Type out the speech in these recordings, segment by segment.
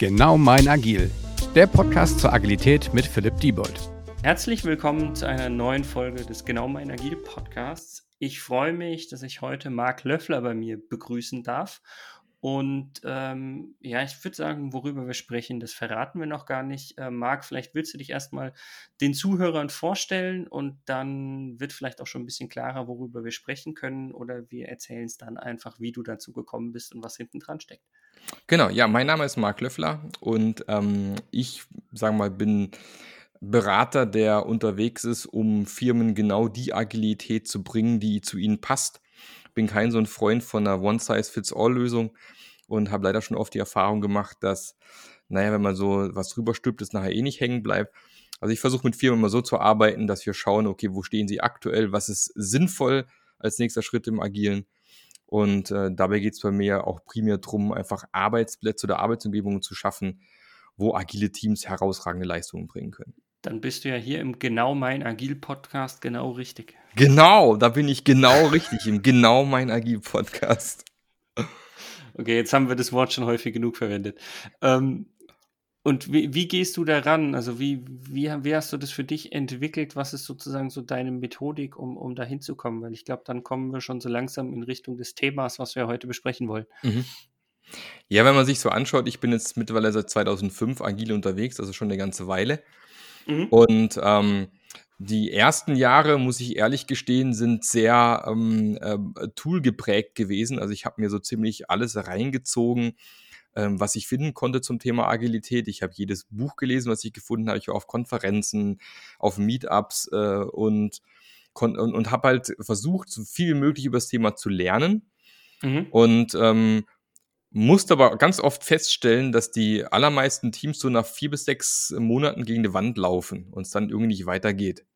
Genau mein Agil, der Podcast zur Agilität mit Philipp Diebold. Herzlich willkommen zu einer neuen Folge des Genau mein Agil Podcasts. Ich freue mich, dass ich heute Marc Löffler bei mir begrüßen darf. Und ähm, ja, ich würde sagen, worüber wir sprechen, das verraten wir noch gar nicht. Äh, Marc, vielleicht willst du dich erstmal den Zuhörern vorstellen und dann wird vielleicht auch schon ein bisschen klarer, worüber wir sprechen können oder wir erzählen es dann einfach, wie du dazu gekommen bist und was hinten dran steckt. Genau, ja, mein Name ist Marc Löffler und ähm, ich, sage mal, bin Berater, der unterwegs ist, um Firmen genau die Agilität zu bringen, die zu ihnen passt. Bin kein so ein Freund von einer One-Size-Fits-All-Lösung und habe leider schon oft die Erfahrung gemacht, dass, naja, wenn man so was drüber stülpt, es nachher eh nicht hängen bleibt. Also ich versuche mit Firmen immer so zu arbeiten, dass wir schauen, okay, wo stehen sie aktuell, was ist sinnvoll als nächster Schritt im Agilen und äh, dabei geht es bei mir auch primär darum, einfach Arbeitsplätze oder Arbeitsumgebungen zu schaffen, wo agile Teams herausragende Leistungen bringen können. Dann bist du ja hier im Genau mein Agil Podcast genau richtig. Genau, da bin ich genau richtig im Genau mein Agil Podcast. Okay, jetzt haben wir das Wort schon häufig genug verwendet. Ähm, und wie, wie, gehst du daran? Also wie, wie, wie, hast du das für dich entwickelt? Was ist sozusagen so deine Methodik, um, um da hinzukommen? Weil ich glaube, dann kommen wir schon so langsam in Richtung des Themas, was wir heute besprechen wollen. Mhm. Ja, wenn man sich so anschaut, ich bin jetzt mittlerweile seit 2005 agil unterwegs, also schon eine ganze Weile. Mhm. Und ähm, die ersten Jahre, muss ich ehrlich gestehen, sind sehr ähm, äh, toolgeprägt gewesen. Also ich habe mir so ziemlich alles reingezogen, ähm, was ich finden konnte zum Thema Agilität. Ich habe jedes Buch gelesen, was ich gefunden habe. Ich war auf Konferenzen, auf Meetups äh, und, und, und habe halt versucht, so viel wie möglich über das Thema zu lernen. Mhm. Und ähm, musste aber ganz oft feststellen, dass die allermeisten Teams so nach vier bis sechs Monaten gegen die Wand laufen und es dann irgendwie nicht weitergeht.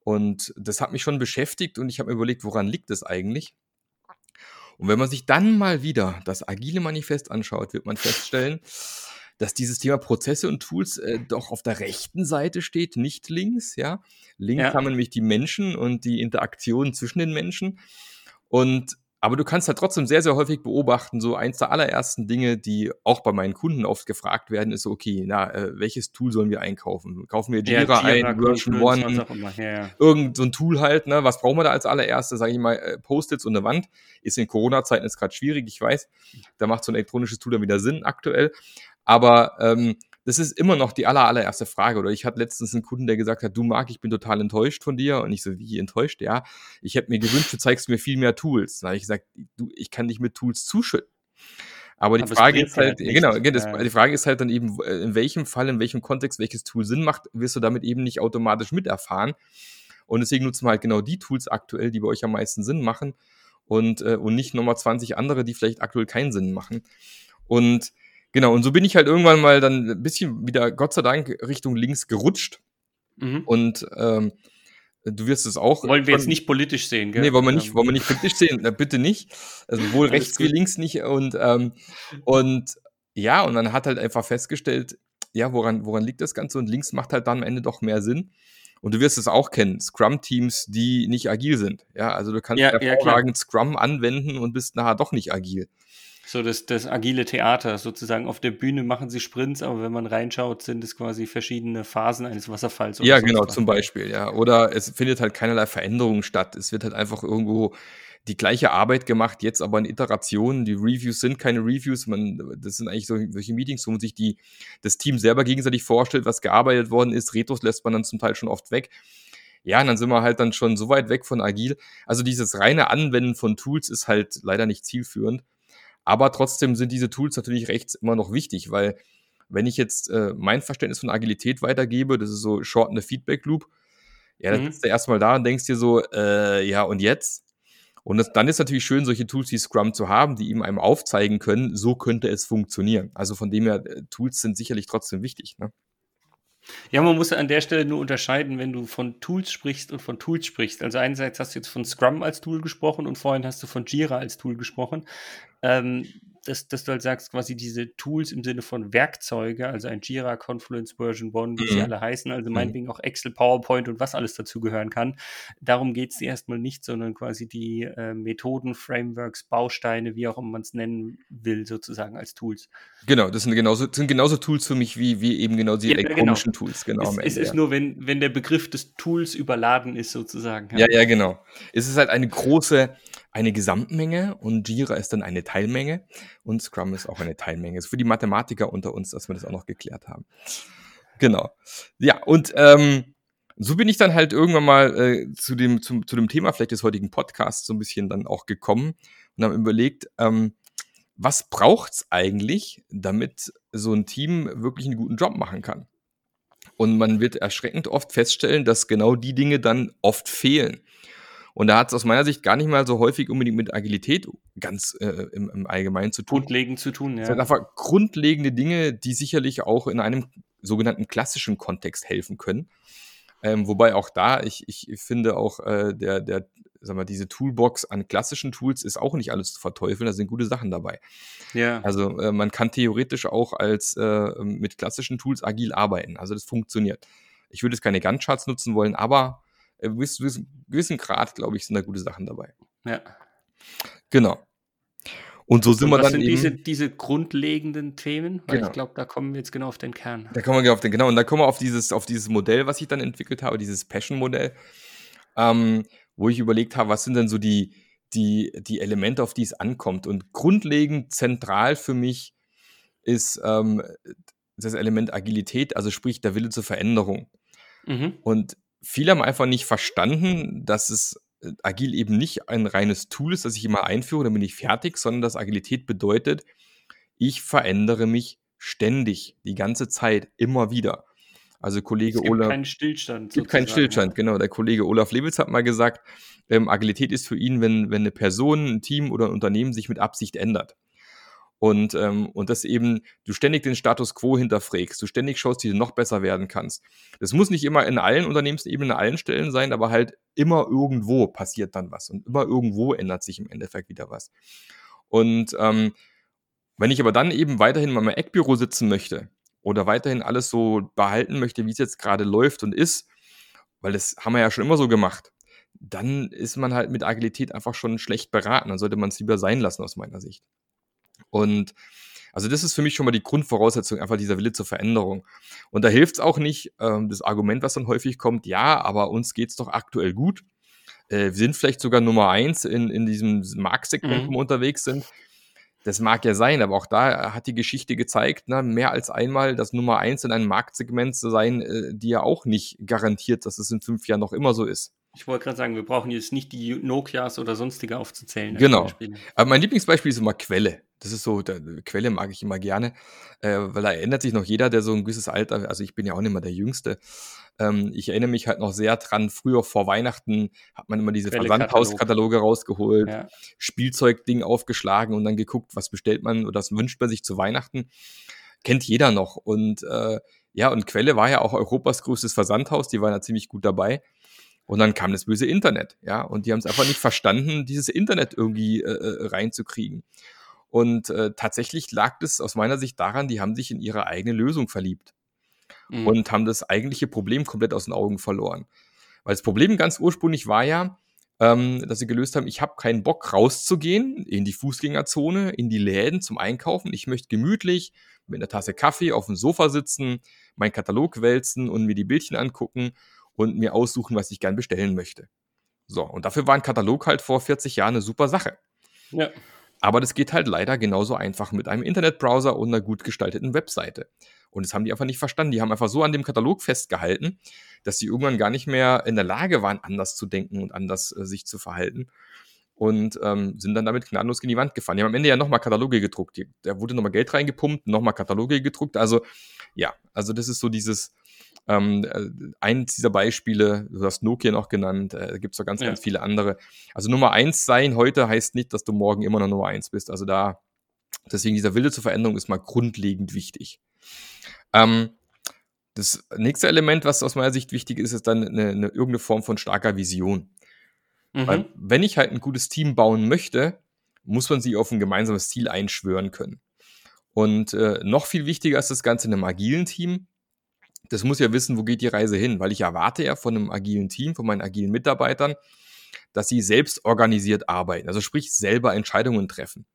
Und das hat mich schon beschäftigt und ich habe mir überlegt, woran liegt es eigentlich? Und wenn man sich dann mal wieder das agile Manifest anschaut, wird man feststellen, dass dieses Thema Prozesse und Tools äh, doch auf der rechten Seite steht, nicht links, ja. Links ja. haben wir nämlich die Menschen und die Interaktion zwischen den Menschen. Und aber du kannst halt trotzdem sehr, sehr häufig beobachten, so eins der allerersten Dinge, die auch bei meinen Kunden oft gefragt werden, ist so, okay, na, äh, welches Tool sollen wir einkaufen? Kaufen wir Jira, ja, ein, Version One, ja, ja. irgend so ein Tool halt, ne? Was brauchen wir da als allererstes? Sag ich mal, äh, Post-its und eine Wand. Ist in Corona-Zeiten jetzt gerade schwierig, ich weiß. Da macht so ein elektronisches Tool dann wieder Sinn aktuell. Aber ähm, das ist immer noch die aller, allererste Frage. Oder ich hatte letztens einen Kunden, der gesagt hat, du Marc, ich bin total enttäuscht von dir. Und ich so, wie enttäuscht? Ja, ich hätte mir gewünscht, du zeigst mir viel mehr Tools. Da habe ich gesagt, du, ich kann dich mit Tools zuschütten. Aber die Aber Frage ist halt, halt genau, das, die Frage ist halt dann eben, äh, in welchem Fall, in welchem Kontext welches Tool Sinn macht, wirst du damit eben nicht automatisch miterfahren. Und deswegen nutzen wir halt genau die Tools aktuell, die bei euch am meisten Sinn machen und, äh, und nicht nochmal 20 andere, die vielleicht aktuell keinen Sinn machen. Und Genau, und so bin ich halt irgendwann mal dann ein bisschen wieder, Gott sei Dank, Richtung links gerutscht. Mhm. Und ähm, du wirst es auch. Wollen wir jetzt nicht politisch sehen, gell? Nee, wollen wir nicht, wollen wir nicht politisch sehen. Na, bitte nicht. Also wohl rechts wie links nicht. Und, ähm, und ja, und dann hat halt einfach festgestellt, ja, woran, woran liegt das Ganze? Und links macht halt dann am Ende doch mehr Sinn. Und du wirst es auch kennen, Scrum-Teams, die nicht agil sind. Ja, also du kannst ja, hervorragend ja, Scrum anwenden und bist nachher doch nicht agil so das, das agile Theater sozusagen. Auf der Bühne machen sie Sprints, aber wenn man reinschaut, sind es quasi verschiedene Phasen eines Wasserfalls. ja, genau, was. zum Beispiel, ja. Oder es findet halt keinerlei Veränderung statt. Es wird halt einfach irgendwo die gleiche Arbeit gemacht, jetzt aber in Iterationen. Die Reviews sind keine Reviews. Man, das sind eigentlich solche Meetings, wo man sich die, das Team selber gegenseitig vorstellt, was gearbeitet worden ist. Retros lässt man dann zum Teil schon oft weg. Ja, und dann sind wir halt dann schon so weit weg von agil. Also dieses reine Anwenden von Tools ist halt leider nicht zielführend. Aber trotzdem sind diese Tools natürlich rechts immer noch wichtig, weil wenn ich jetzt äh, mein Verständnis von Agilität weitergebe, das ist so shortende Feedback Loop, ja, dann mhm. sitzt du erstmal da und denkst dir so, äh, ja, und jetzt? Und das, dann ist natürlich schön, solche Tools wie Scrum zu haben, die ihm einem aufzeigen können, so könnte es funktionieren. Also von dem her, äh, Tools sind sicherlich trotzdem wichtig. Ne? Ja, man muss an der Stelle nur unterscheiden, wenn du von Tools sprichst und von Tools sprichst. Also einerseits hast du jetzt von Scrum als Tool gesprochen und vorhin hast du von Jira als Tool gesprochen. Ähm, dass, dass du halt sagst, quasi diese Tools im Sinne von Werkzeuge, also ein Jira, Confluence Version 1, wie mhm. sie alle heißen, also mhm. meinetwegen auch Excel, PowerPoint und was alles dazugehören kann. Darum geht es erstmal nicht, sondern quasi die äh, Methoden, Frameworks, Bausteine, wie auch immer man es nennen will, sozusagen als Tools. Genau, das sind genauso, das sind genauso Tools für mich wie, wie eben genau die ja, elektronischen genau. Tools. Genau, es, es ist ja. nur, wenn, wenn der Begriff des Tools überladen ist, sozusagen. Ja, ja, ja genau. Es ist halt eine große, eine Gesamtmenge und Jira ist dann eine Teilmenge und Scrum ist auch eine Teilmenge. Ist für die Mathematiker unter uns, dass wir das auch noch geklärt haben. Genau. Ja, und ähm, so bin ich dann halt irgendwann mal äh, zu, dem, zum, zu dem Thema vielleicht des heutigen Podcasts so ein bisschen dann auch gekommen und habe überlegt, ähm, was braucht's eigentlich, damit so ein Team wirklich einen guten Job machen kann? Und man wird erschreckend oft feststellen, dass genau die Dinge dann oft fehlen. Und da hat es aus meiner Sicht gar nicht mal so häufig unbedingt mit Agilität ganz äh, im, im, Allgemeinen zu tun. Grundlegend zu tun, ja. Es sind einfach grundlegende Dinge, die sicherlich auch in einem sogenannten klassischen Kontext helfen können. Ähm, wobei auch da, ich, ich finde auch, äh, der, der, sag mal, diese Toolbox an klassischen Tools ist auch nicht alles zu verteufeln, da sind gute Sachen dabei. Ja. Also äh, man kann theoretisch auch als äh, mit klassischen Tools agil arbeiten. Also das funktioniert. Ich würde jetzt keine Gantt-Charts nutzen wollen, aber äh, bis, bis gewissen Grad, glaube ich, sind da gute Sachen dabei. Ja. Genau. Und so sind und wir dann sind eben. Diese, diese grundlegenden Themen, weil genau. ich glaube, da kommen wir jetzt genau auf den Kern. Da kommen wir genau auf den, genau, und da kommen wir auf dieses, auf dieses Modell, was ich dann entwickelt habe, dieses Passion-Modell, ähm, wo ich überlegt habe, was sind denn so die, die, die Elemente, auf die es ankommt. Und grundlegend zentral für mich ist ähm, das Element Agilität, also sprich der Wille zur Veränderung. Mhm. Und viele haben einfach nicht verstanden, dass es äh, agil eben nicht ein reines Tool ist, das ich immer einführe, dann bin ich fertig, sondern dass Agilität bedeutet, ich verändere mich ständig, die ganze Zeit, immer wieder. Also Kollege es gibt Olaf. keinen Stillstand. Es gibt keinen Stillstand, genau. Der Kollege Olaf Lewitz hat mal gesagt, ähm, Agilität ist für ihn, wenn, wenn eine Person, ein Team oder ein Unternehmen sich mit Absicht ändert. Und, ähm, und dass eben du ständig den Status quo hinterfragst, du ständig schaust, wie du noch besser werden kannst. Das muss nicht immer in allen Unternehmensebenen, an allen Stellen sein, aber halt immer irgendwo passiert dann was und immer irgendwo ändert sich im Endeffekt wieder was. Und ähm, wenn ich aber dann eben weiterhin mal im Eckbüro sitzen möchte oder weiterhin alles so behalten möchte, wie es jetzt gerade läuft und ist, weil das haben wir ja schon immer so gemacht, dann ist man halt mit Agilität einfach schon schlecht beraten. Dann sollte man es lieber sein lassen aus meiner Sicht. Und also das ist für mich schon mal die Grundvoraussetzung, einfach dieser Wille zur Veränderung. Und da hilft es auch nicht, ähm, das Argument, was dann häufig kommt, ja, aber uns geht es doch aktuell gut. Äh, wir sind vielleicht sogar Nummer eins in, in diesem Marktsegment, mhm. wo wir unterwegs sind. Das mag ja sein, aber auch da hat die Geschichte gezeigt, na, ne, mehr als einmal das Nummer eins in einem Marktsegment zu sein, äh, die ja auch nicht garantiert, dass es in fünf Jahren noch immer so ist. Ich wollte gerade sagen, wir brauchen jetzt nicht die Nokias oder sonstige aufzuzählen. Genau. Aber mein Lieblingsbeispiel ist immer Quelle. Das ist so, der, Quelle mag ich immer gerne, äh, weil da erinnert sich noch jeder, der so ein gewisses Alter, also ich bin ja auch nicht mehr der Jüngste. Ähm, ich erinnere mich halt noch sehr dran, früher vor Weihnachten hat man immer diese Versandhauskataloge rausgeholt, ja. Spielzeugding aufgeschlagen und dann geguckt, was bestellt man oder was wünscht man sich zu Weihnachten. Kennt jeder noch. Und äh, ja, und Quelle war ja auch Europas größtes Versandhaus, die waren da ziemlich gut dabei. Und dann kam das böse Internet, ja, und die haben es einfach nicht verstanden, dieses Internet irgendwie äh, äh, reinzukriegen. Und äh, tatsächlich lag das aus meiner Sicht daran, die haben sich in ihre eigene Lösung verliebt mhm. und haben das eigentliche Problem komplett aus den Augen verloren. Weil das Problem ganz ursprünglich war ja, ähm, dass sie gelöst haben, ich habe keinen Bock rauszugehen in die Fußgängerzone, in die Läden zum Einkaufen. Ich möchte gemütlich mit einer Tasse Kaffee auf dem Sofa sitzen, meinen Katalog wälzen und mir die Bildchen angucken und mir aussuchen, was ich gern bestellen möchte. So, und dafür war ein Katalog halt vor 40 Jahren eine super Sache. Ja. Aber das geht halt leider genauso einfach mit einem Internetbrowser und einer gut gestalteten Webseite. Und das haben die einfach nicht verstanden. Die haben einfach so an dem Katalog festgehalten, dass sie irgendwann gar nicht mehr in der Lage waren, anders zu denken und anders äh, sich zu verhalten. Und ähm, sind dann damit gnadenlos in die Wand gefahren. Die haben am Ende ja nochmal Kataloge gedruckt. Da wurde nochmal Geld reingepumpt, nochmal Kataloge gedruckt. Also, ja, also das ist so dieses, ähm, äh, eins dieser Beispiele, du hast Nokia noch genannt, äh, gibt es noch ganz, ja. ganz viele andere. Also Nummer eins sein heute heißt nicht, dass du morgen immer noch Nummer eins bist. Also da, deswegen dieser Wille zur Veränderung ist mal grundlegend wichtig. Ähm, das nächste Element, was aus meiner Sicht wichtig ist, ist dann eine, eine irgendeine Form von starker Vision. Mhm. Weil wenn ich halt ein gutes Team bauen möchte, muss man sie auf ein gemeinsames Ziel einschwören können. Und äh, noch viel wichtiger ist das Ganze in einem agilen Team. Das muss ja wissen, wo geht die Reise hin, weil ich erwarte ja von einem agilen Team, von meinen agilen Mitarbeitern, dass sie selbst organisiert arbeiten, also sprich selber Entscheidungen treffen.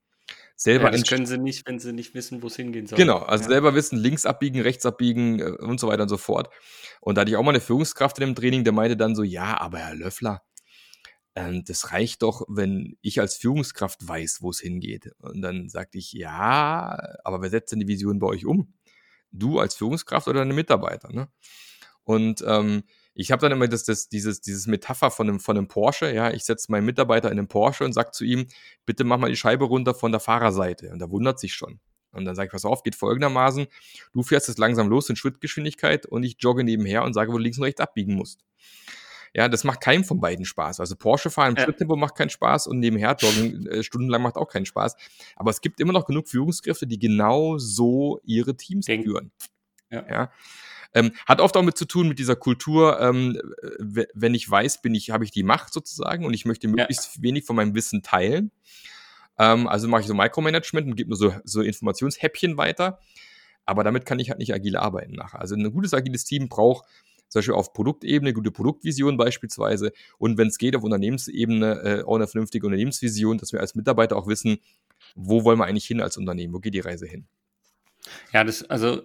Selber ja, das können sie nicht, wenn sie nicht wissen, wo es hingehen soll. Genau, also ja. selber wissen, links abbiegen, rechts abbiegen äh, und so weiter und so fort. Und da hatte ich auch mal eine Führungskraft in dem Training, der meinte dann so, ja, aber Herr Löffler, ähm, das reicht doch, wenn ich als Führungskraft weiß, wo es hingeht. Und dann sagte ich, ja, aber wer setzt denn die Vision bei euch um? Du als Führungskraft oder deine Mitarbeiter? Ne? Und ähm, ich habe dann immer das, das, dieses, dieses Metapher von einem, von einem Porsche, ja, ich setze meinen Mitarbeiter in einen Porsche und sage zu ihm, bitte mach mal die Scheibe runter von der Fahrerseite. Und da wundert sich schon. Und dann sage ich, pass auf, geht folgendermaßen, du fährst jetzt langsam los in Schrittgeschwindigkeit und ich jogge nebenher und sage, wo du links und rechts abbiegen musst. Ja, das macht keinem von beiden Spaß. Also Porsche fahren im ja. Schritttempo macht keinen Spaß und nebenher joggen äh, stundenlang macht auch keinen Spaß. Aber es gibt immer noch genug Führungskräfte, die genau so ihre Teams Denk. führen. Ja. ja. Ähm, hat oft auch mit zu tun mit dieser Kultur, ähm, wenn ich weiß, bin ich, habe ich die Macht sozusagen und ich möchte möglichst ja. wenig von meinem Wissen teilen. Ähm, also mache ich so Micromanagement und gebe nur so, so Informationshäppchen weiter. Aber damit kann ich halt nicht agil arbeiten nachher. Also ein gutes agiles Team braucht zum Beispiel auf Produktebene, gute Produktvision beispielsweise und wenn es geht, auf Unternehmensebene äh, auch eine vernünftige Unternehmensvision, dass wir als Mitarbeiter auch wissen, wo wollen wir eigentlich hin als Unternehmen, wo geht die Reise hin. Ja, das, also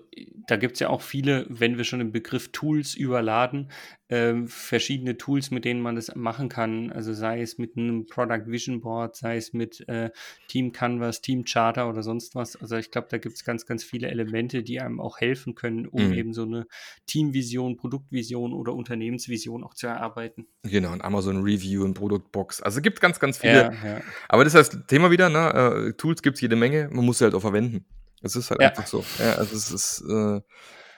da gibt es ja auch viele, wenn wir schon den Begriff Tools überladen, äh, verschiedene Tools, mit denen man das machen kann. Also sei es mit einem Product Vision Board, sei es mit äh, Team Canvas, Team Charter oder sonst was. Also ich glaube, da gibt es ganz, ganz viele Elemente, die einem auch helfen können, um mhm. eben so eine Teamvision, Produktvision oder Unternehmensvision auch zu erarbeiten. Genau, ein Amazon Review, ein Produktbox. Also es gibt ganz, ganz viele. Ja, ja. Aber das ist das Thema wieder, ne? Äh, Tools gibt es jede Menge, man muss sie halt auch verwenden. Es ist halt ja. einfach so. Ja, also es ist, äh,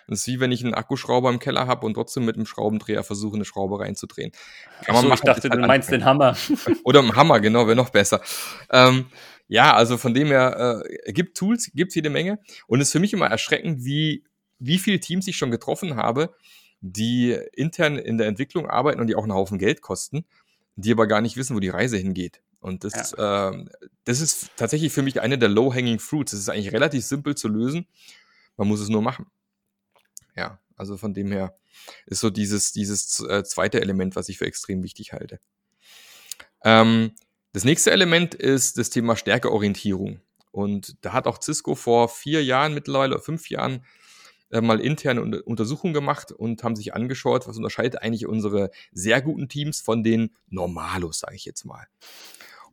es ist wie wenn ich einen Akkuschrauber im Keller habe und trotzdem mit einem Schraubendreher versuche, eine Schraube reinzudrehen. Kann man so, machen, ich dachte, halt du meinst den Hammer. Oder einen Hammer, genau, wäre noch besser. Ähm, ja, also von dem her, äh, gibt Tools, gibt jede Menge. Und es ist für mich immer erschreckend, wie, wie viele Teams ich schon getroffen habe, die intern in der Entwicklung arbeiten und die auch einen Haufen Geld kosten, die aber gar nicht wissen, wo die Reise hingeht. Und das, ja. äh, das ist tatsächlich für mich eine der Low-Hanging Fruits. Das ist eigentlich relativ simpel zu lösen. Man muss es nur machen. Ja, also von dem her ist so dieses, dieses äh, zweite Element, was ich für extrem wichtig halte. Ähm, das nächste Element ist das Thema Stärkeorientierung. Und da hat auch Cisco vor vier Jahren mittlerweile, fünf Jahren, äh, mal interne Untersuchungen gemacht und haben sich angeschaut, was unterscheidet eigentlich unsere sehr guten Teams von den Normalos, sage ich jetzt mal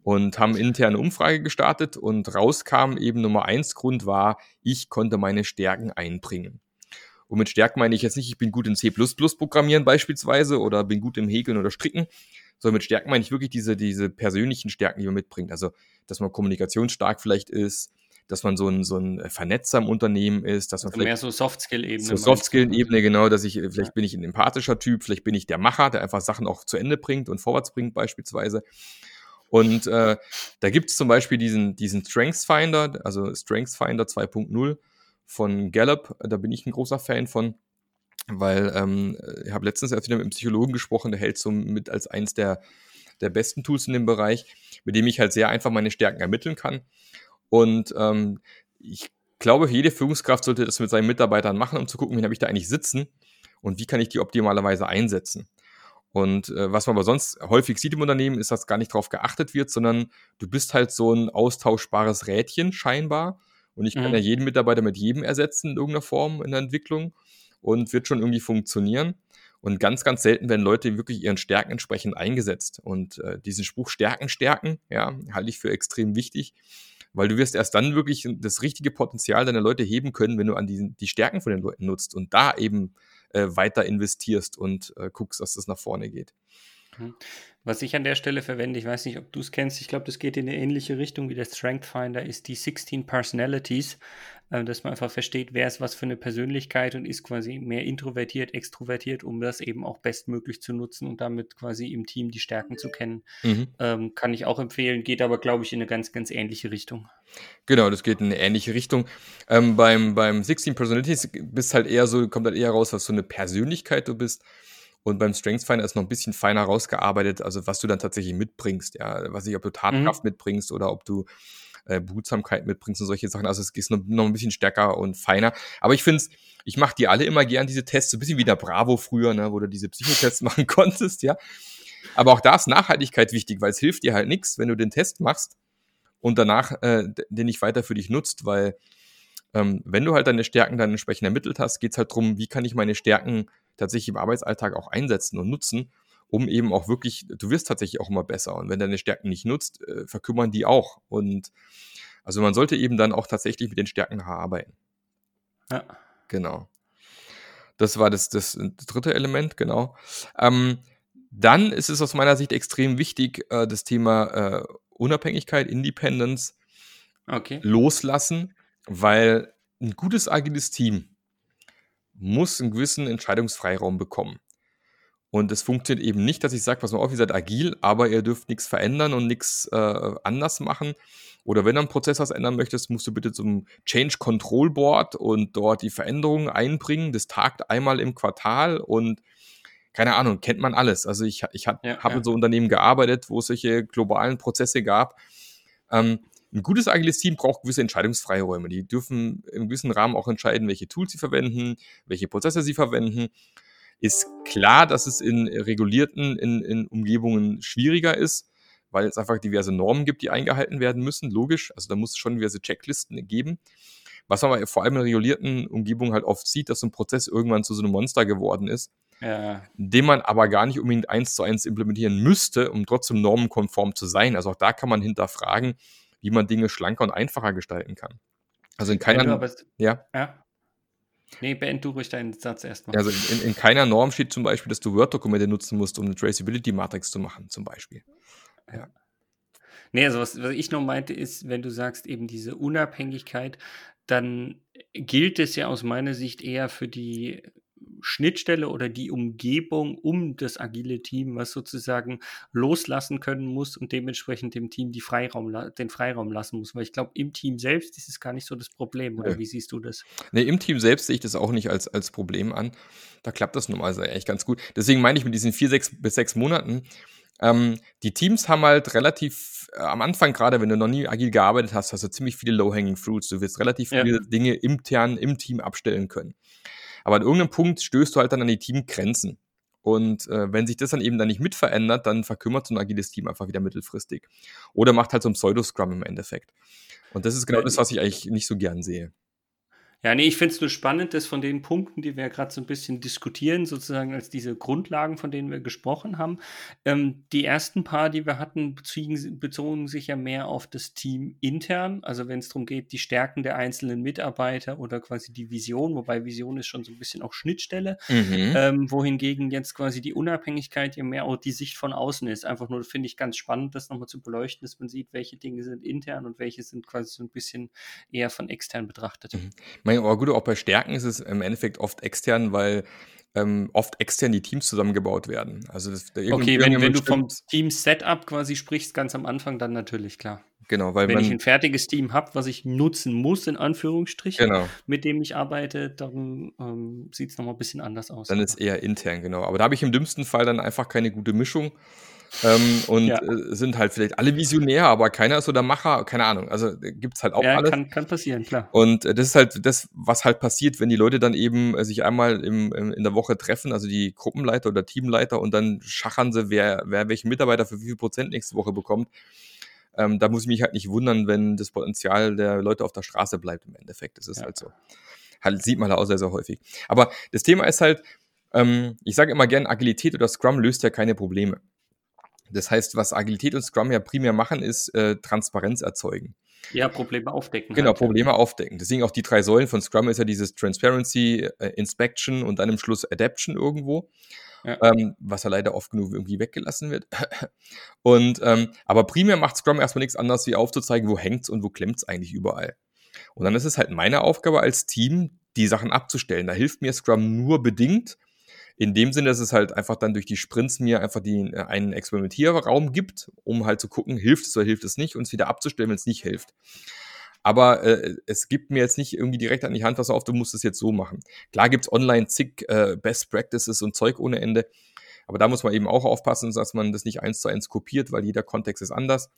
und haben interne Umfrage gestartet und rauskam eben Nummer eins Grund war, ich konnte meine Stärken einbringen. Und mit Stärken meine ich jetzt nicht, ich bin gut in C++ programmieren beispielsweise oder bin gut im Häkeln oder Stricken, sondern mit Stärken meine ich wirklich diese, diese persönlichen Stärken, die man mitbringt. Also, dass man kommunikationsstark vielleicht ist, dass man so ein, so ein Vernetzer im Unternehmen ist, dass man also mehr so Softskill-Ebene. So Softskill-Ebene, genau, dass ich, vielleicht ja. bin ich ein empathischer Typ, vielleicht bin ich der Macher, der einfach Sachen auch zu Ende bringt und vorwärts bringt beispielsweise. Und äh, da gibt es zum Beispiel diesen, diesen Strengths Finder, also Strengths Finder 2.0 von Gallup. Da bin ich ein großer Fan von, weil ähm, ich habe letztens erst wieder mit einem Psychologen gesprochen, der hält so mit als eins der, der besten Tools in dem Bereich, mit dem ich halt sehr einfach meine Stärken ermitteln kann. Und ähm, ich glaube, jede Führungskraft sollte das mit seinen Mitarbeitern machen, um zu gucken, wen habe ich da eigentlich sitzen und wie kann ich die optimalerweise einsetzen. Und äh, was man aber sonst häufig sieht im Unternehmen, ist, dass gar nicht darauf geachtet wird, sondern du bist halt so ein austauschbares Rädchen scheinbar. Und ich kann mhm. ja jeden Mitarbeiter mit jedem ersetzen in irgendeiner Form in der Entwicklung und wird schon irgendwie funktionieren. Und ganz, ganz selten werden Leute wirklich ihren Stärken entsprechend eingesetzt. Und äh, diesen Spruch Stärken, Stärken, ja, halte ich für extrem wichtig, weil du wirst erst dann wirklich das richtige Potenzial deiner Leute heben können, wenn du an die, die Stärken von den Leuten nutzt und da eben äh, weiter investierst und äh, guckst, dass das nach vorne geht. Mhm. Was ich an der Stelle verwende, ich weiß nicht, ob du es kennst, ich glaube, das geht in eine ähnliche Richtung wie der Strength Finder, ist die 16 Personalities, äh, dass man einfach versteht, wer ist was für eine Persönlichkeit und ist quasi mehr introvertiert, extrovertiert, um das eben auch bestmöglich zu nutzen und damit quasi im Team die Stärken zu kennen. Mhm. Ähm, kann ich auch empfehlen, geht aber, glaube ich, in eine ganz, ganz ähnliche Richtung. Genau, das geht in eine ähnliche Richtung. Ähm, beim, beim 16 Personalities bist halt eher so, kommt halt eher raus, was so eine Persönlichkeit du bist. Und beim Strengths Finder ist noch ein bisschen feiner rausgearbeitet, also was du dann tatsächlich mitbringst, ja. Was ich, ob du Tatkraft mhm. mitbringst oder ob du äh, Behutsamkeit mitbringst und solche Sachen. Also es ist noch, noch ein bisschen stärker und feiner. Aber ich finde es, ich mache die alle immer gern, diese Tests, so ein bisschen wie der Bravo früher, ne, wo du diese Psychotests machen konntest, ja. Aber auch da ist Nachhaltigkeit wichtig, weil es hilft dir halt nichts, wenn du den Test machst und danach äh, den nicht weiter für dich nutzt, weil ähm, wenn du halt deine Stärken dann entsprechend ermittelt hast, geht es halt darum, wie kann ich meine Stärken tatsächlich im Arbeitsalltag auch einsetzen und nutzen, um eben auch wirklich, du wirst tatsächlich auch immer besser. Und wenn deine Stärken nicht nutzt, äh, verkümmern die auch. Und also man sollte eben dann auch tatsächlich mit den Stärken arbeiten. Ja. Genau. Das war das, das, das dritte Element, genau. Ähm, dann ist es aus meiner Sicht extrem wichtig, äh, das Thema äh, Unabhängigkeit, Independence okay. loslassen, weil ein gutes agiles Team muss einen gewissen Entscheidungsfreiraum bekommen. Und es funktioniert eben nicht, dass ich sage, pass mal auf, ihr seid agil, aber ihr dürft nichts verändern und nichts äh, anders machen. Oder wenn du einen Prozess was ändern möchtest, musst du bitte zum Change Control Board und dort die Veränderungen einbringen. Das tagt einmal im Quartal und keine Ahnung, kennt man alles. Also ich, ich hab, ja, habe ja. in so Unternehmen gearbeitet, wo es solche globalen Prozesse gab. Ähm, ein gutes agiles Team braucht gewisse Entscheidungsfreiräume. Die dürfen im gewissen Rahmen auch entscheiden, welche Tools sie verwenden, welche Prozesse sie verwenden. Ist klar, dass es in regulierten in, in Umgebungen schwieriger ist, weil es einfach diverse Normen gibt, die eingehalten werden müssen. Logisch. Also da muss es schon diverse Checklisten geben. Was man aber vor allem in regulierten Umgebungen halt oft sieht, dass so ein Prozess irgendwann zu so einem Monster geworden ist, ja. den man aber gar nicht unbedingt eins zu eins implementieren müsste, um trotzdem normenkonform zu sein. Also auch da kann man hinterfragen, wie man Dinge schlanker und einfacher gestalten kann. Also in keiner. Aber, ja. ja. Nee, beend du ruhig deinen Satz erstmal. Also in, in, keiner Norm steht zum Beispiel, dass du Word-Dokumente nutzen musst, um eine Traceability-Matrix zu machen, zum Beispiel. Ja. Nee, also was, was ich noch meinte, ist, wenn du sagst, eben diese Unabhängigkeit, dann gilt es ja aus meiner Sicht eher für die Schnittstelle oder die Umgebung um das agile Team, was sozusagen loslassen können muss und dementsprechend dem Team die Freiraum, den Freiraum lassen muss. Weil ich glaube, im Team selbst ist es gar nicht so das Problem. Oder nee. wie siehst du das? Nee, im Team selbst sehe ich das auch nicht als, als Problem an. Da klappt das normalerweise eigentlich ganz gut. Deswegen meine ich mit diesen vier, sechs bis sechs Monaten, ähm, die Teams haben halt relativ äh, am Anfang, gerade wenn du noch nie agil gearbeitet hast, hast du ziemlich viele Low-Hanging Fruits. Du wirst relativ ja. viele Dinge intern im Team abstellen können. Aber an irgendeinem Punkt stößt du halt dann an die Teamgrenzen. Und äh, wenn sich das dann eben dann nicht mit verändert, dann verkümmert so ein agiles Team einfach wieder mittelfristig. Oder macht halt so ein Pseudo-Scrum im Endeffekt. Und das ist genau das, was ich eigentlich nicht so gern sehe. Ja, nee, ich finde es nur spannend, dass von den Punkten, die wir gerade so ein bisschen diskutieren, sozusagen als diese Grundlagen, von denen wir gesprochen haben, ähm, die ersten paar, die wir hatten, bezogen, bezogen sich ja mehr auf das Team intern, also wenn es darum geht, die Stärken der einzelnen Mitarbeiter oder quasi die Vision, wobei Vision ist schon so ein bisschen auch Schnittstelle, mhm. ähm, wohingegen jetzt quasi die Unabhängigkeit ja mehr auch die Sicht von außen ist. Einfach nur finde ich ganz spannend, das nochmal zu beleuchten, dass man sieht, welche Dinge sind intern und welche sind quasi so ein bisschen eher von extern betrachtet. Mhm aber gut, auch bei Stärken ist es im Endeffekt oft extern, weil ähm, oft extern die Teams zusammengebaut werden. Also das, okay, wenn, wenn du vom Team-Setup quasi sprichst, ganz am Anfang, dann natürlich, klar. Genau, weil wenn man, ich ein fertiges Team habe, was ich nutzen muss, in Anführungsstrichen, genau. mit dem ich arbeite, dann ähm, sieht es nochmal ein bisschen anders aus. Dann ist eher intern, genau. Aber da habe ich im dümmsten Fall dann einfach keine gute Mischung. Ähm, und ja. äh, sind halt vielleicht alle visionär, aber keiner ist so der Macher, keine Ahnung. Also äh, gibt es halt auch ja, alles. Kann, kann passieren, klar. Und äh, das ist halt das, was halt passiert, wenn die Leute dann eben äh, sich einmal im, im, in der Woche treffen, also die Gruppenleiter oder Teamleiter, und dann schachern sie, wer, wer welchen Mitarbeiter für wie viel Prozent nächste Woche bekommt. Ähm, da muss ich mich halt nicht wundern, wenn das Potenzial der Leute auf der Straße bleibt im Endeffekt. Das ist ja. halt so. Halt, sieht man halt auch sehr, sehr häufig. Aber das Thema ist halt, ähm, ich sage immer gern, Agilität oder Scrum löst ja keine Probleme. Das heißt, was Agilität und Scrum ja primär machen, ist äh, Transparenz erzeugen. Ja, Probleme aufdecken. Genau, halt. Probleme aufdecken. Deswegen auch die drei Säulen von Scrum ist ja dieses Transparency, äh, Inspection und dann im Schluss Adaption irgendwo. Ja. Ähm, was ja leider oft genug irgendwie weggelassen wird. und ähm, aber primär macht Scrum erstmal nichts anderes, wie aufzuzeigen, wo hängt's und wo klemmt's eigentlich überall. Und dann ist es halt meine Aufgabe als Team, die Sachen abzustellen. Da hilft mir Scrum nur bedingt, in dem Sinne, dass es halt einfach dann durch die Sprints mir einfach die, äh, einen Experimentierraum gibt, um halt zu gucken, hilft es oder hilft es nicht, und es wieder abzustellen, wenn es nicht hilft. Aber äh, es gibt mir jetzt nicht irgendwie direkt an die Hand, was auf, du musst es jetzt so machen. Klar gibt es online zig äh, Best Practices und Zeug ohne Ende. Aber da muss man eben auch aufpassen, dass man das nicht eins zu eins kopiert, weil jeder Kontext ist anders.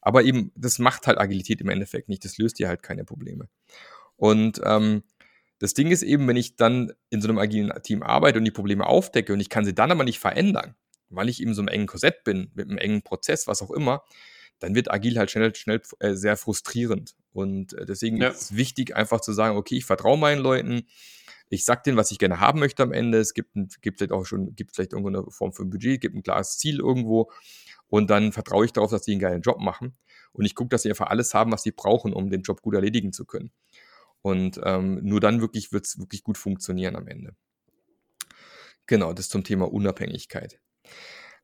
Aber eben, das macht halt Agilität im Endeffekt nicht. Das löst dir halt keine Probleme. Und ähm, das Ding ist eben, wenn ich dann in so einem agilen Team arbeite und die Probleme aufdecke und ich kann sie dann aber nicht verändern, weil ich eben so einem engen Korsett bin, mit einem engen Prozess, was auch immer, dann wird agil halt schnell, schnell äh, sehr frustrierend. Und äh, deswegen ja. ist es wichtig, einfach zu sagen, okay, ich vertraue meinen Leuten, ich sag denen, was ich gerne haben möchte am Ende. Es gibt, ein, gibt vielleicht auch schon, gibt vielleicht irgendwo eine Form für ein Budget, gibt ein klares Ziel irgendwo. Und dann vertraue ich darauf, dass die einen geilen Job machen. Und ich gucke, dass sie einfach alles haben, was sie brauchen, um den Job gut erledigen zu können. Und ähm, nur dann wirklich wird es wirklich gut funktionieren am Ende. Genau, das zum Thema Unabhängigkeit.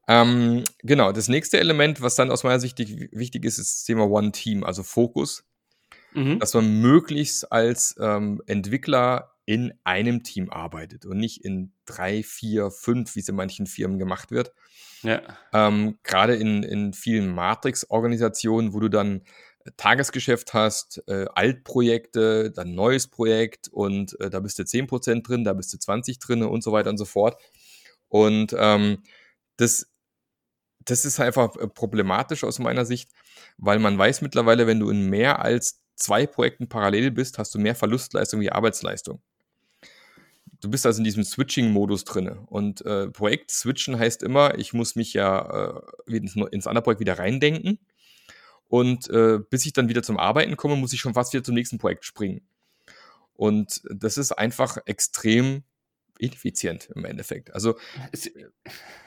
Ähm, genau, das nächste Element, was dann aus meiner Sicht wichtig ist, ist das Thema One Team, also Fokus. Mhm. Dass man möglichst als ähm, Entwickler in einem Team arbeitet und nicht in drei, vier, fünf, wie es in manchen Firmen gemacht wird. Ja. Ähm, Gerade in, in vielen Matrix-Organisationen, wo du dann Tagesgeschäft hast, äh, Altprojekte, dann neues Projekt und äh, da bist du 10% drin, da bist du 20 drin und so weiter und so fort. Und ähm, das, das ist einfach äh, problematisch aus meiner Sicht, weil man weiß mittlerweile, wenn du in mehr als zwei Projekten parallel bist, hast du mehr Verlustleistung wie Arbeitsleistung du bist also in diesem Switching-Modus drin. Und äh, Projekt switchen heißt immer, ich muss mich ja äh, ins andere Projekt wieder reindenken. Und äh, bis ich dann wieder zum Arbeiten komme, muss ich schon fast wieder zum nächsten Projekt springen. Und das ist einfach extrem ineffizient im Endeffekt. Also, es,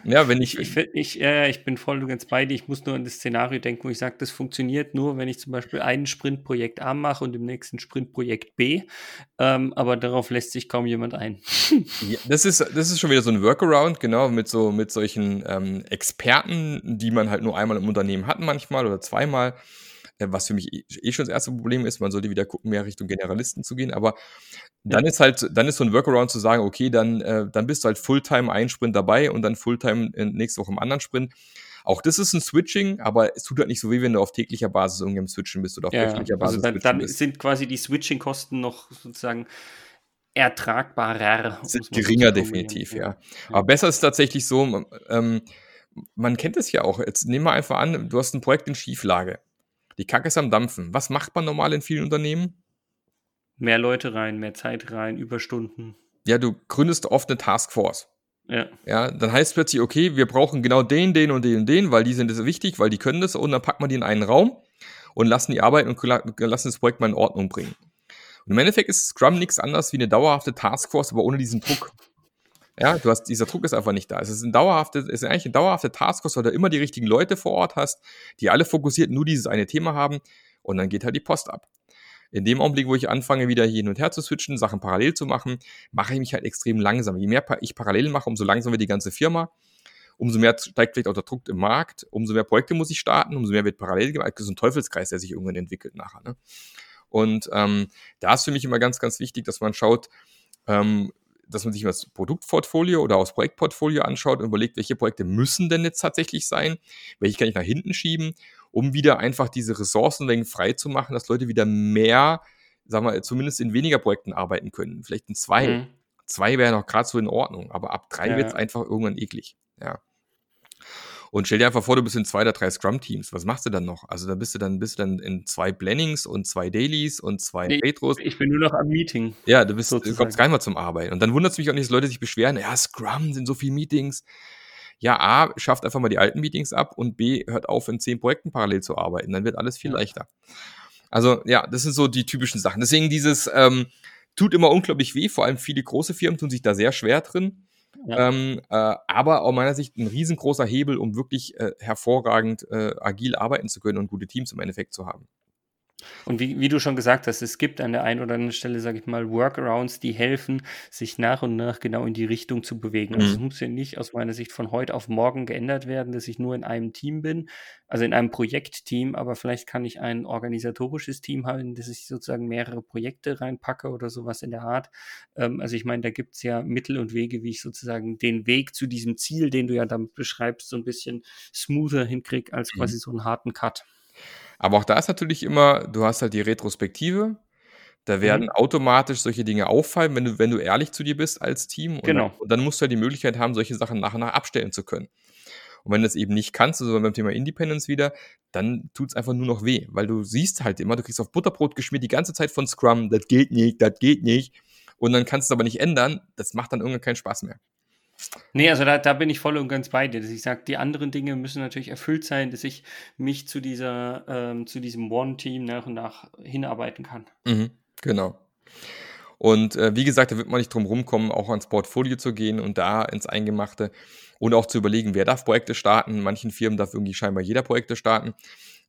ja, wenn ich. Ich, ich, äh, ich bin voll ganz bei dir. Ich muss nur an das Szenario denken, wo ich sage, das funktioniert nur, wenn ich zum Beispiel einen Sprintprojekt A mache und im nächsten Sprintprojekt B. Ähm, aber darauf lässt sich kaum jemand ein. ja, das, ist, das ist schon wieder so ein Workaround, genau, mit, so, mit solchen ähm, Experten, die man halt nur einmal im Unternehmen hat, manchmal oder zweimal. Äh, was für mich eh, eh schon das erste Problem ist. Man sollte wieder gucken, mehr Richtung Generalisten zu gehen. Aber dann ist halt, dann ist so ein Workaround zu sagen, okay, dann, äh, dann bist du halt Fulltime einen Sprint dabei und dann Fulltime nächste Woche im anderen Sprint. Auch das ist ein Switching, aber es tut halt nicht so weh, wenn du auf täglicher Basis irgendwie am Switchen bist oder auf ja, wöchentlicher also Basis. Also dann, dann sind quasi die Switching-Kosten noch sozusagen ertragbarer. Sind geringer definitiv, ja. ja. Aber besser ist tatsächlich so, ähm, man kennt es ja auch. Jetzt nehmen wir einfach an, du hast ein Projekt in Schieflage. Die Kacke ist am Dampfen. Was macht man normal in vielen Unternehmen? Mehr Leute rein, mehr Zeit rein, Überstunden. Ja, du gründest oft eine Taskforce. Ja. Ja, dann heißt plötzlich, okay, wir brauchen genau den, den und den und den, weil die sind das wichtig, weil die können das und dann packt man die in einen Raum und lassen die arbeiten und lassen das Projekt mal in Ordnung bringen. Und im Endeffekt ist Scrum nichts anderes wie eine dauerhafte Taskforce, aber ohne diesen Druck. Ja, du hast, dieser Druck ist einfach nicht da. Es ist ein dauerhafte, es ist eigentlich eine dauerhafte Taskforce, weil du immer die richtigen Leute vor Ort hast, die alle fokussiert nur dieses eine Thema haben und dann geht halt die Post ab. In dem Augenblick, wo ich anfange, wieder hin und her zu switchen, Sachen parallel zu machen, mache ich mich halt extrem langsam. Je mehr ich parallel mache, umso langsamer wird die ganze Firma. Umso mehr steigt vielleicht auch der Druck im Markt, umso mehr Projekte muss ich starten, umso mehr wird parallel gemacht. Das ist ein Teufelskreis, der sich irgendwann entwickelt nachher. Ne? Und ähm, da ist für mich immer ganz, ganz wichtig, dass man schaut, ähm, dass man sich das Produktportfolio oder aus Projektportfolio anschaut und überlegt, welche Projekte müssen denn jetzt tatsächlich sein, welche kann ich nach hinten schieben, um wieder einfach diese Ressourcenmengen frei zu machen, dass Leute wieder mehr, sagen wir, zumindest in weniger Projekten arbeiten können. Vielleicht in zwei. Mhm. Zwei wäre noch gerade so in Ordnung, aber ab drei ja. wird es einfach irgendwann eklig. Ja. Und stell dir einfach vor, du bist in zwei oder drei Scrum-Teams. Was machst du dann noch? Also da bist du dann, bist du dann in zwei Plannings und zwei Dailies und zwei nee, Retros. Ich bin nur noch am Meeting. Ja, du bist, sozusagen. du kommst gar nicht mal zum Arbeiten. Und dann wundert es mich auch nicht, dass Leute sich beschweren, ja, Scrum sind so viele Meetings. Ja, A, schafft einfach mal die alten Meetings ab und B, hört auf, in zehn Projekten parallel zu arbeiten. Dann wird alles viel leichter. Also, ja, das sind so die typischen Sachen. Deswegen dieses, ähm, tut immer unglaublich weh, vor allem viele große Firmen tun sich da sehr schwer drin. Ja. Ähm, äh, aber aus meiner Sicht ein riesengroßer Hebel, um wirklich äh, hervorragend äh, agil arbeiten zu können und gute Teams im Endeffekt zu haben. Und wie, wie du schon gesagt hast, es gibt an der einen oder anderen Stelle, sage ich mal, Workarounds, die helfen, sich nach und nach genau in die Richtung zu bewegen. Also es mhm. muss ja nicht aus meiner Sicht von heute auf morgen geändert werden, dass ich nur in einem Team bin, also in einem Projektteam, aber vielleicht kann ich ein organisatorisches Team haben, dass ich sozusagen mehrere Projekte reinpacke oder sowas in der Art. Ähm, also ich meine, da gibt es ja Mittel und Wege, wie ich sozusagen den Weg zu diesem Ziel, den du ja dann beschreibst, so ein bisschen smoother hinkriege als mhm. quasi so einen harten Cut. Aber auch da ist natürlich immer, du hast halt die Retrospektive. Da werden mhm. automatisch solche Dinge auffallen, wenn du, wenn du ehrlich zu dir bist als Team. Und genau. Dann, und dann musst du ja die Möglichkeit haben, solche Sachen nach und nach abstellen zu können. Und wenn du das eben nicht kannst, also beim Thema Independence wieder, dann tut es einfach nur noch weh, weil du siehst halt immer, du kriegst auf Butterbrot geschmiert die ganze Zeit von Scrum, das geht nicht, das geht nicht. Und dann kannst du es aber nicht ändern, das macht dann irgendwann keinen Spaß mehr. Nee, also da, da bin ich voll und ganz bei dir, dass ich sage, die anderen Dinge müssen natürlich erfüllt sein, dass ich mich zu dieser, ähm, zu diesem One-Team nach und nach hinarbeiten kann. Mhm, genau. Und äh, wie gesagt, da wird man nicht drum rumkommen, auch ans Portfolio zu gehen und da ins Eingemachte und auch zu überlegen, wer darf Projekte starten. In manchen Firmen darf irgendwie scheinbar jeder Projekte starten.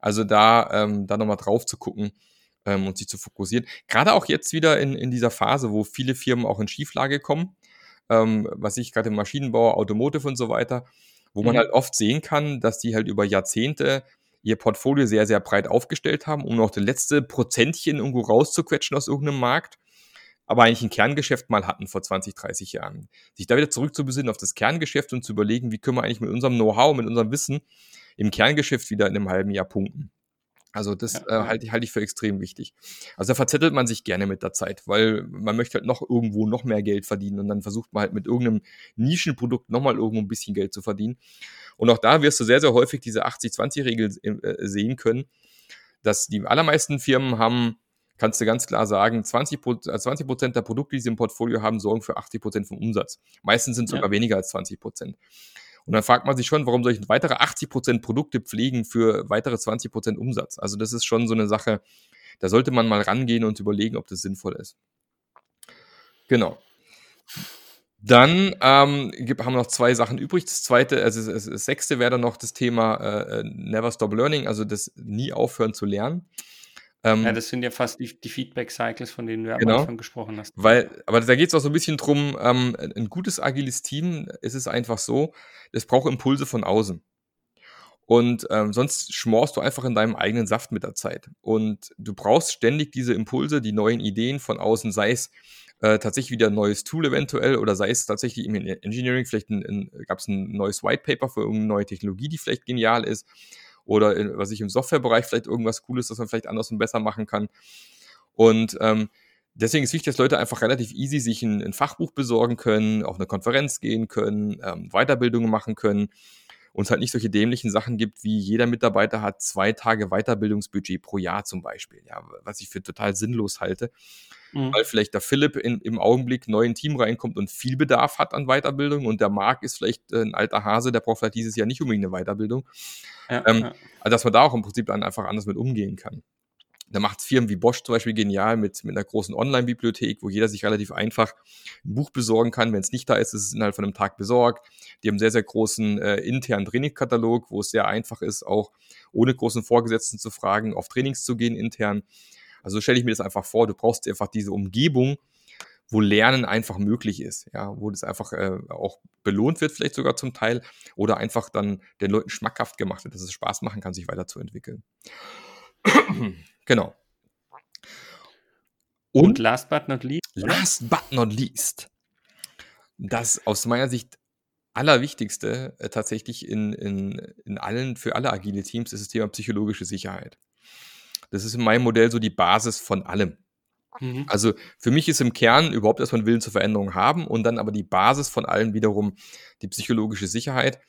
Also da, ähm, da nochmal drauf zu gucken ähm, und sich zu fokussieren. Gerade auch jetzt wieder in, in dieser Phase, wo viele Firmen auch in Schieflage kommen, ähm, was ich gerade im Maschinenbau, Automotive und so weiter, wo man mhm. halt oft sehen kann, dass die halt über Jahrzehnte ihr Portfolio sehr, sehr breit aufgestellt haben, um noch das letzte Prozentchen irgendwo rauszuquetschen aus irgendeinem Markt, aber eigentlich ein Kerngeschäft mal hatten vor 20, 30 Jahren. Sich da wieder zurückzubesinnen auf das Kerngeschäft und zu überlegen, wie können wir eigentlich mit unserem Know-how, mit unserem Wissen im Kerngeschäft wieder in einem halben Jahr punkten. Also das ja, äh, halte halt ich für extrem wichtig. Also da verzettelt man sich gerne mit der Zeit, weil man möchte halt noch irgendwo noch mehr Geld verdienen und dann versucht man halt mit irgendeinem Nischenprodukt nochmal irgendwo ein bisschen Geld zu verdienen. Und auch da wirst du sehr, sehr häufig diese 80-20-Regel äh, sehen können, dass die allermeisten Firmen haben, kannst du ganz klar sagen, 20 äh, Prozent der Produkte, die sie im Portfolio haben, sorgen für 80 Prozent vom Umsatz. Meistens sind es sogar ja. weniger als 20 Prozent. Und dann fragt man sich schon, warum soll ich weitere 80% Produkte pflegen für weitere 20% Umsatz? Also das ist schon so eine Sache, da sollte man mal rangehen und überlegen, ob das sinnvoll ist. Genau. Dann ähm, gibt, haben wir noch zwei Sachen übrig. Das zweite, also das, das sechste wäre dann noch das Thema äh, äh Never Stop Learning, also das nie aufhören zu lernen. Ähm, ja, das sind ja fast die, die Feedback-Cycles, von denen du genau, am Anfang gesprochen hast. Weil, aber da geht es auch so ein bisschen drum, ähm, ein gutes agiles Team ist es einfach so, es braucht Impulse von außen. Und ähm, sonst schmorst du einfach in deinem eigenen Saft mit der Zeit. Und du brauchst ständig diese Impulse, die neuen Ideen von außen, sei es äh, tatsächlich wieder ein neues Tool eventuell oder sei es tatsächlich im Engineering, vielleicht gab es ein neues White Paper für irgendeine neue Technologie, die vielleicht genial ist oder in, was ich im Softwarebereich vielleicht irgendwas Cooles, das man vielleicht anders und besser machen kann. Und ähm, deswegen ist wichtig, dass Leute einfach relativ easy sich ein, ein Fachbuch besorgen können, auf eine Konferenz gehen können, ähm, Weiterbildungen machen können und es halt nicht solche dämlichen Sachen gibt, wie jeder Mitarbeiter hat zwei Tage Weiterbildungsbudget pro Jahr zum Beispiel, ja, was ich für total sinnlos halte, mhm. weil vielleicht der Philipp in, im Augenblick neu in Team reinkommt und viel Bedarf hat an Weiterbildung und der Marc ist vielleicht äh, ein alter Hase, der braucht vielleicht dieses Jahr nicht unbedingt eine Weiterbildung. Ja, ähm, ja. Also dass man da auch im Prinzip dann einfach anders mit umgehen kann. Da macht es Firmen wie Bosch zum Beispiel genial mit, mit einer großen Online-Bibliothek, wo jeder sich relativ einfach ein Buch besorgen kann. Wenn es nicht da ist, ist es innerhalb von einem Tag besorgt. Die haben einen sehr, sehr großen äh, internen Trainingkatalog, wo es sehr einfach ist, auch ohne großen Vorgesetzten zu fragen, auf Trainings zu gehen intern. Also stelle ich mir das einfach vor, du brauchst einfach diese Umgebung, wo Lernen einfach möglich ist, ja, wo das einfach äh, auch belohnt wird, vielleicht sogar zum Teil, oder einfach dann den Leuten schmackhaft gemacht wird, dass es Spaß machen kann, sich weiterzuentwickeln. genau. Und, Und, last but not least. Last but not least. Das aus meiner Sicht Allerwichtigste äh, tatsächlich in, in, in allen, für alle agile Teams ist das Thema psychologische Sicherheit. Das ist in meinem Modell so die Basis von allem. Mhm. Also für mich ist im Kern überhaupt erstmal ein Willen zur Veränderung haben und dann aber die Basis von allem wiederum die psychologische Sicherheit.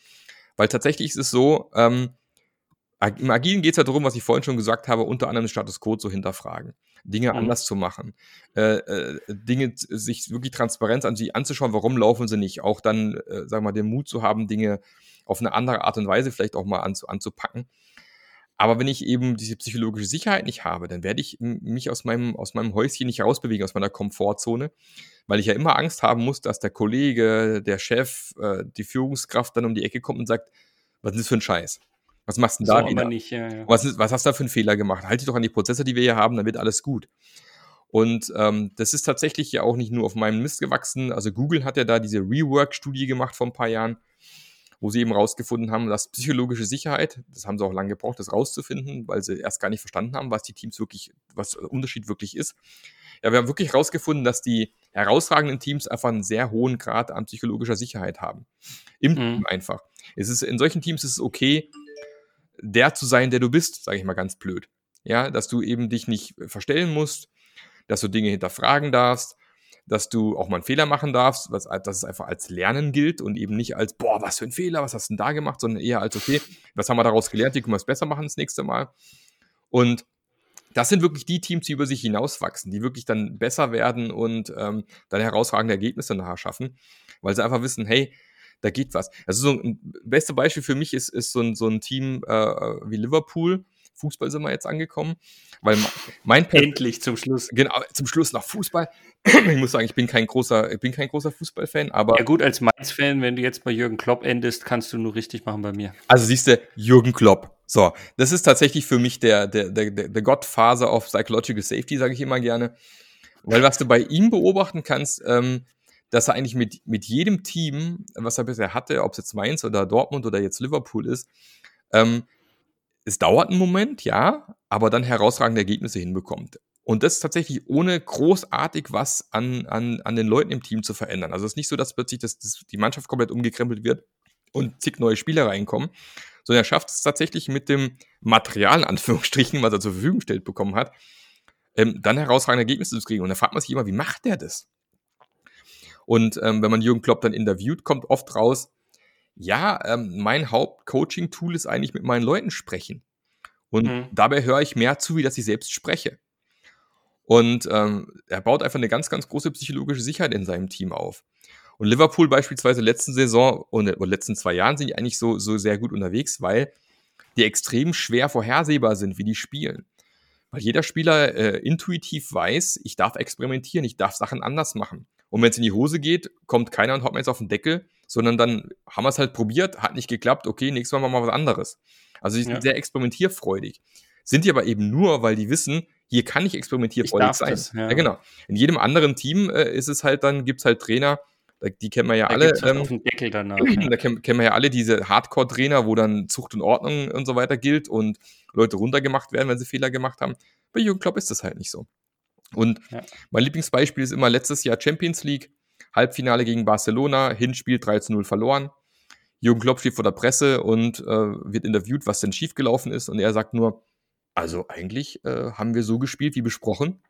Weil tatsächlich ist es so, ähm, im Agilen geht es ja darum, was ich vorhin schon gesagt habe, unter anderem den Status Quo zu hinterfragen, Dinge mhm. anders zu machen, äh, äh, Dinge sich wirklich transparent an sie anzuschauen, warum laufen sie nicht, auch dann, äh, sagen wir mal, den Mut zu haben, Dinge auf eine andere Art und Weise vielleicht auch mal anzu, anzupacken. Aber wenn ich eben diese psychologische Sicherheit nicht habe, dann werde ich mich aus meinem, aus meinem Häuschen nicht rausbewegen, aus meiner Komfortzone, weil ich ja immer Angst haben muss, dass der Kollege, der Chef, äh, die Führungskraft dann um die Ecke kommt und sagt, was ist das für ein Scheiß? Was machst du denn da so, wieder? Nicht, ja, ja. Was, was, hast du da für einen Fehler gemacht? Halt dich doch an die Prozesse, die wir hier haben, dann wird alles gut. Und ähm, das ist tatsächlich ja auch nicht nur auf meinem Mist gewachsen. Also Google hat ja da diese Rework-Studie gemacht vor ein paar Jahren, wo sie eben rausgefunden haben, dass psychologische Sicherheit, das haben sie auch lange gebraucht, das rauszufinden, weil sie erst gar nicht verstanden haben, was die Teams wirklich, was der Unterschied wirklich ist. Ja, wir haben wirklich rausgefunden, dass die herausragenden Teams einfach einen sehr hohen Grad an psychologischer Sicherheit haben. Im mhm. Team einfach. Es ist, in solchen Teams ist es okay, der zu sein, der du bist, sage ich mal ganz blöd. Ja, dass du eben dich nicht verstellen musst, dass du Dinge hinterfragen darfst, dass du auch mal einen Fehler machen darfst, was, dass es einfach als Lernen gilt und eben nicht als, boah, was für ein Fehler, was hast du denn da gemacht, sondern eher als, okay, was haben wir daraus gelernt, wie können wir es besser machen das nächste Mal. Und das sind wirklich die Teams, die über sich hinauswachsen, die wirklich dann besser werden und ähm, dann herausragende Ergebnisse nachher schaffen, weil sie einfach wissen, hey, da geht was. Also so ein beste Beispiel für mich ist, ist so, ein, so ein Team äh, wie Liverpool. Fußball sind wir jetzt angekommen, weil mein endlich zum Schluss genau zum Schluss nach Fußball. ich muss sagen, ich bin kein großer, ich bin kein großer Fußballfan, aber ja gut als Mainz-Fan, wenn du jetzt bei Jürgen Klopp endest, kannst du nur richtig machen bei mir. Also siehst du Jürgen Klopp. So, das ist tatsächlich für mich der der der der Godfather of Psychological Safety, sage ich immer gerne, weil was du bei ihm beobachten kannst. Ähm, dass er eigentlich mit, mit jedem Team, was er bisher hatte, ob es jetzt Mainz oder Dortmund oder jetzt Liverpool ist, ähm, es dauert einen Moment, ja, aber dann herausragende Ergebnisse hinbekommt. Und das tatsächlich ohne großartig was an, an, an den Leuten im Team zu verändern. Also es ist nicht so, dass plötzlich das, das, die Mannschaft komplett umgekrempelt wird und zig neue Spieler reinkommen, sondern er schafft es tatsächlich mit dem Material, in Anführungsstrichen, was er zur Verfügung gestellt bekommen hat, ähm, dann herausragende Ergebnisse zu kriegen. Und da fragt man sich immer, wie macht der das? Und ähm, wenn man Jürgen Klopp dann interviewt, kommt oft raus, ja, ähm, mein Haupt-Coaching-Tool ist eigentlich mit meinen Leuten sprechen. Und mhm. dabei höre ich mehr zu, wie dass ich selbst spreche. Und ähm, er baut einfach eine ganz, ganz große psychologische Sicherheit in seinem Team auf. Und Liverpool beispielsweise letzten Saison und oder letzten zwei Jahren sind die eigentlich so, so sehr gut unterwegs, weil die extrem schwer vorhersehbar sind, wie die spielen. Weil jeder Spieler äh, intuitiv weiß, ich darf experimentieren, ich darf Sachen anders machen. Und wenn es in die Hose geht, kommt keiner und haut mir jetzt auf den Deckel, sondern dann haben wir es halt probiert, hat nicht geklappt, okay, nächstes Mal machen wir was anderes. Also die sind ja. sehr experimentierfreudig. Sind die aber eben nur, weil die wissen, hier kann ich experimentierfreudig ich sein. Das, ja. ja. genau. In jedem anderen Team äh, ist es halt dann, gibt es halt Trainer, die kennen wir ja da alle. Ähm, auf den Deckel danach. Da kennen, kennen wir ja alle diese Hardcore-Trainer, wo dann Zucht und Ordnung und so weiter gilt und Leute runtergemacht werden, wenn sie Fehler gemacht haben. Bei Jürgen Klopp ist das halt nicht so. Und ja. mein Lieblingsbeispiel ist immer letztes Jahr Champions League, Halbfinale gegen Barcelona, Hinspiel 3 zu 0 verloren. Jürgen Klopp steht vor der Presse und äh, wird interviewt, was denn schiefgelaufen ist. Und er sagt nur, also eigentlich äh, haben wir so gespielt wie besprochen.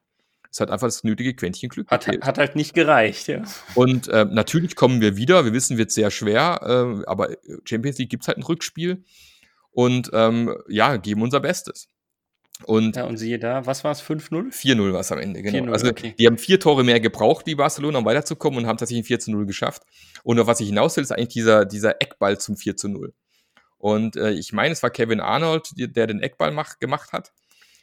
Es hat einfach das nötige Quäntchen Glück. Hat, hat halt nicht gereicht, ja. Und äh, natürlich kommen wir wieder. Wir wissen, wird sehr schwer, äh, aber Champions League gibt es halt ein Rückspiel. Und ähm, ja, geben unser Bestes. Und, ja, und siehe da, was war es? 5-0? 4-0 war es am Ende, genau. Also okay. die haben vier Tore mehr gebraucht wie Barcelona, um weiterzukommen und haben tatsächlich ein 4-0 geschafft. Und auf was ich hinaus will, ist eigentlich dieser, dieser Eckball zum 4-0. Und äh, ich meine, es war Kevin Arnold, der, den Eckball mach, gemacht hat.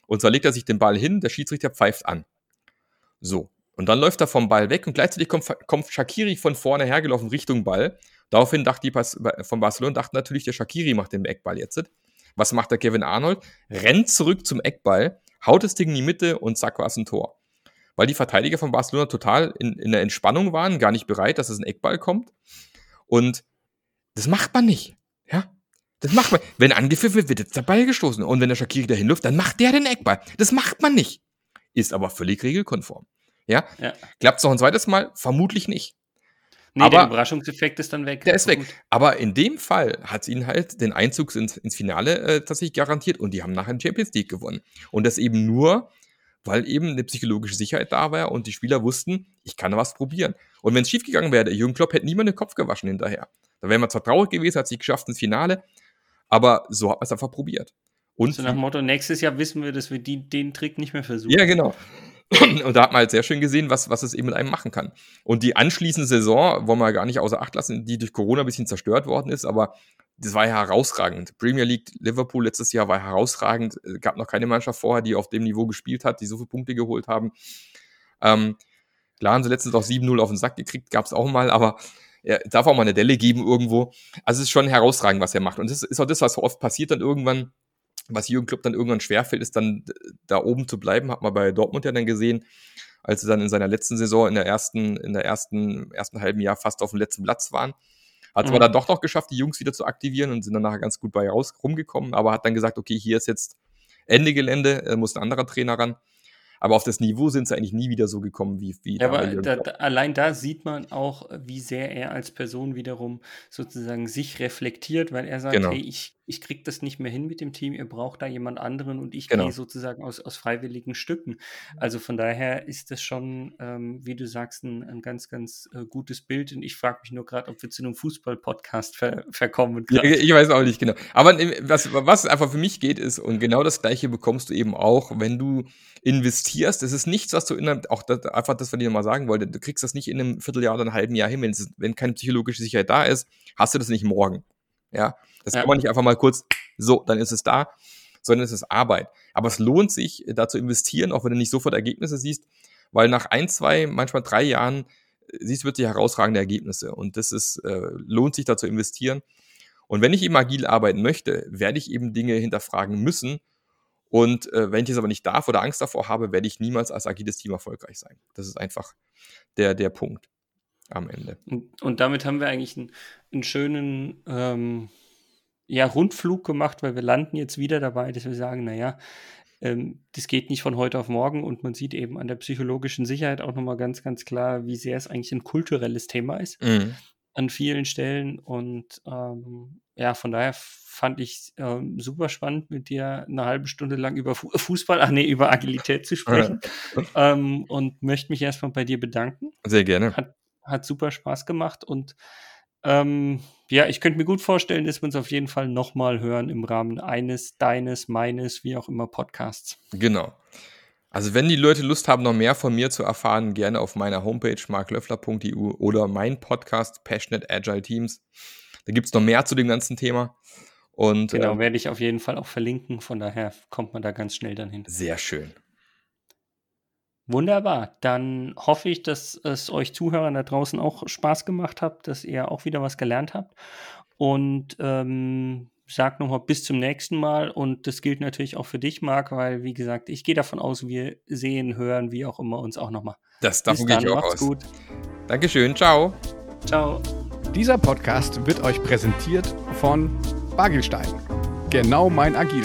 Und zwar legt er sich den Ball hin, der Schiedsrichter pfeift an. So. Und dann läuft er vom Ball weg und gleichzeitig kommt, kommt Shakiri von vorne hergelaufen Richtung Ball. Daraufhin dachte die von Barcelona, dachten natürlich, der Shakiri macht den Eckball jetzt. Was macht der Kevin Arnold? Rennt zurück zum Eckball, haut das Ding in die Mitte und zack, war es ein Tor. Weil die Verteidiger von Barcelona total in, in der Entspannung waren, gar nicht bereit, dass es ein Eckball kommt. Und das macht man nicht. Ja? Das macht man. Wenn angepfiffen wird, wird jetzt der Ball gestoßen. Und wenn der Shakiri dahin läuft, dann macht der den Eckball. Das macht man nicht. Ist aber völlig regelkonform. Ja? ja. Klappt es noch ein zweites Mal? Vermutlich nicht. Nee, aber der Überraschungseffekt ist dann weg. Der ist weg. Gut. Aber in dem Fall hat es ihnen halt den Einzug ins, ins Finale äh, tatsächlich garantiert und die haben nachher den Champions League gewonnen. Und das eben nur, weil eben eine psychologische Sicherheit da war und die Spieler wussten, ich kann was probieren. Und wenn es schiefgegangen wäre, der Jürgen Klopp hätte niemand den Kopf gewaschen hinterher. Da wäre man zwar traurig gewesen, hat sich geschafft ins Finale, aber so hat man es einfach probiert. Und so nach dem Motto, nächstes Jahr wissen wir, dass wir die, den Trick nicht mehr versuchen. Ja, genau. Und da hat man halt sehr schön gesehen, was, was es eben mit einem machen kann. Und die anschließende Saison wollen wir gar nicht außer Acht lassen, die durch Corona ein bisschen zerstört worden ist, aber das war ja herausragend. Premier League Liverpool letztes Jahr war herausragend. Es gab noch keine Mannschaft vorher, die auf dem Niveau gespielt hat, die so viele Punkte geholt haben. Ähm, klar haben sie letztens auch 7-0 auf den Sack gekriegt, gab es auch mal, aber er darf auch mal eine Delle geben irgendwo. Also es ist schon herausragend, was er macht. Und das ist auch das, was oft passiert dann irgendwann, was Jürgen Klopp dann irgendwann schwerfällt, ist dann da oben zu bleiben, hat man bei Dortmund ja dann gesehen, als sie dann in seiner letzten Saison in der ersten, in der ersten, ersten halben Jahr fast auf dem letzten Platz waren. Hat es mhm. aber dann doch noch geschafft, die Jungs wieder zu aktivieren und sind dann nachher ganz gut bei raus rumgekommen, aber hat dann gesagt, okay, hier ist jetzt Ende Gelände, muss ein anderer Trainer ran. Aber auf das Niveau sind sie eigentlich nie wieder so gekommen wie, wie ja, aber da, da, allein da sieht man auch, wie sehr er als Person wiederum sozusagen sich reflektiert, weil er sagt, genau. hey, ich, ich kriege das nicht mehr hin mit dem Team, ihr braucht da jemand anderen und ich genau. gehe sozusagen aus, aus freiwilligen Stücken. Also von daher ist das schon, ähm, wie du sagst, ein, ein ganz, ganz äh, gutes Bild und ich frage mich nur gerade, ob wir zu einem Fußball-Podcast ver verkommen. Ja, ich weiß auch nicht genau. Aber was, was einfach für mich geht, ist, und genau das Gleiche bekommst du eben auch, wenn du investierst. Es ist nichts, was du in einem, auch das, einfach das, was ich dir mal sagen wollte, du kriegst das nicht in einem Vierteljahr oder einem halben Jahr hin. Wenn, es, wenn keine psychologische Sicherheit da ist, hast du das nicht morgen. Ja, das ja. kann man nicht einfach mal kurz, so, dann ist es da, sondern es ist Arbeit. Aber es lohnt sich, da zu investieren, auch wenn du nicht sofort Ergebnisse siehst, weil nach ein, zwei, manchmal drei Jahren äh, siehst du wirklich herausragende Ergebnisse und das ist, äh, lohnt sich da zu investieren. Und wenn ich eben agil arbeiten möchte, werde ich eben Dinge hinterfragen müssen und äh, wenn ich es aber nicht darf oder Angst davor habe, werde ich niemals als agiles Team erfolgreich sein. Das ist einfach der, der Punkt am Ende. Und, und damit haben wir eigentlich einen, einen schönen ähm, ja, Rundflug gemacht, weil wir landen jetzt wieder dabei, dass wir sagen, naja, ähm, das geht nicht von heute auf morgen und man sieht eben an der psychologischen Sicherheit auch nochmal ganz, ganz klar, wie sehr es eigentlich ein kulturelles Thema ist. Mhm an vielen Stellen. Und ähm, ja, von daher fand ich ähm, super spannend, mit dir eine halbe Stunde lang über Fußball, ach nee, über Agilität zu sprechen. ähm, und möchte mich erstmal bei dir bedanken. Sehr gerne. Hat, hat super Spaß gemacht und ähm, ja, ich könnte mir gut vorstellen, dass wir uns auf jeden Fall nochmal hören im Rahmen eines, deines, meines, wie auch immer Podcasts. Genau. Also wenn die Leute Lust haben, noch mehr von mir zu erfahren, gerne auf meiner Homepage marklöffler.eu oder mein Podcast Passionate Agile Teams. Da gibt es noch mehr zu dem ganzen Thema. Und, genau, ähm, werde ich auf jeden Fall auch verlinken. Von daher kommt man da ganz schnell dann hin. Sehr schön. Wunderbar. Dann hoffe ich, dass es euch Zuhörern da draußen auch Spaß gemacht hat, dass ihr auch wieder was gelernt habt. Und ähm, sag nochmal bis zum nächsten Mal und das gilt natürlich auch für dich, Marc, weil wie gesagt, ich gehe davon aus, wir sehen, hören, wie auch immer uns auch nochmal. Das davon gehe ich auch Macht's aus. gut. Dankeschön, ciao. Ciao. Dieser Podcast wird euch präsentiert von Bagelstein. Genau mein Agil.